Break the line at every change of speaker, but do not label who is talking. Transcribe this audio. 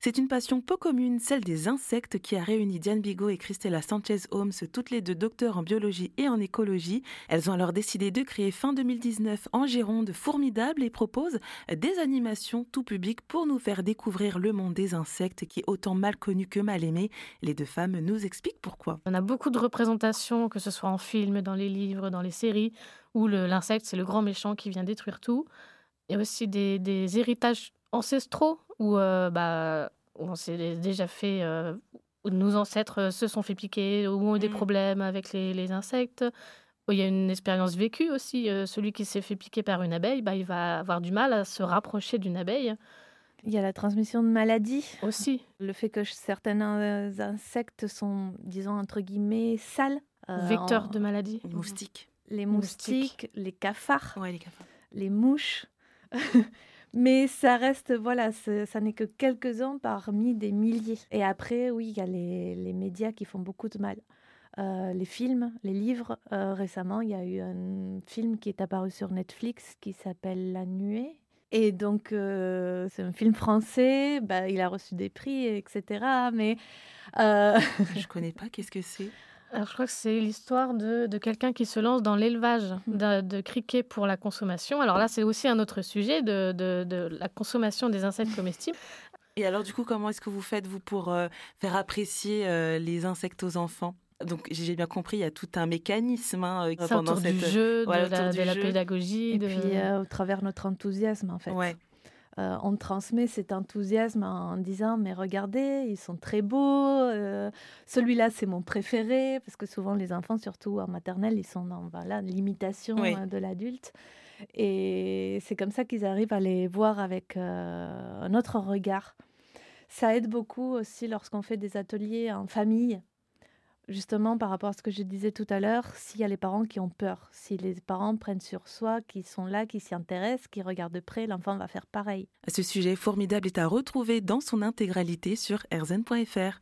C'est une passion peu commune, celle des insectes, qui a réuni Diane Bigot et Christella Sanchez Holmes, toutes les deux docteurs en biologie et en écologie. Elles ont alors décidé de créer fin 2019 en Gironde Formidable et proposent des animations tout public pour nous faire découvrir le monde des insectes qui est autant mal connu que mal aimé. Les deux femmes nous expliquent pourquoi.
On a beaucoup de représentations, que ce soit en film, dans les livres, dans les séries, où l'insecte c'est le grand méchant qui vient détruire tout. Il y a aussi des héritages ancestraux où, euh, bah, on s'est déjà fait. Euh, nos ancêtres se sont fait piquer ou ont eu des mmh. problèmes avec les, insectes. Il y a une expérience vécue aussi. Euh, celui qui s'est fait piquer par une abeille, bah, il va avoir du mal à se rapprocher d'une abeille.
Il y a la transmission de maladies.
Aussi.
Le fait que certains insectes sont, disons, entre guillemets, sales.
Vecteurs de maladies.
Les moustiques.
Les moustiques, les cafards.
Ouais, les cafards.
Les mouches. Mais ça reste, voilà, ça n'est que quelques-uns parmi des milliers. Et après, oui, il y a les, médias qui font beaucoup de mal. Euh, les films, les livres. Euh, récemment, il y a eu un film qui est apparu sur Netflix qui s'appelle La Nuée. Et donc, euh, c'est un film français. Bah, il a reçu des prix, etc. Mais
je connais pas. Qu'est-ce que c'est?
Alors, je crois que c'est l'histoire de, de quelqu'un qui se lance dans l'élevage mmh. de, de, criquets pour la consommation. Alors là, c'est aussi un autre sujet de, de, la consommation des insectes comestibles.
Et alors, du coup, comment est-ce que vous faites, vous, pour euh, faire apprécier euh, les insectes aux enfants? Donc j'ai bien compris, il y a tout un mécanisme hein,
euh, pendant cette... du jeu, de, la, de la, pédagogie,
et puis au travers notre enthousiasme en fait.
Ouais.
Euh, on transmet cet enthousiasme en, disant mais regardez, ils sont très beaux, euh, celui-là c'est mon préféré, parce que souvent les enfants, surtout en maternelle, ils sont dans l'imitation hein, de l'adulte. Et c'est comme ça qu'ils arrivent à les voir avec euh, un autre regard. Ça aide beaucoup aussi lorsqu'on fait des ateliers en famille justement par rapport à ce que je disais tout à l'heure, s'il y a les parents qui ont peur, si les parents prennent sur soi, qui sont là, qui s'y intéressent, qui regardent de près, l'enfant va faire pareil.
Ce sujet formidable est à retrouver dans son intégralité sur rzn.fr.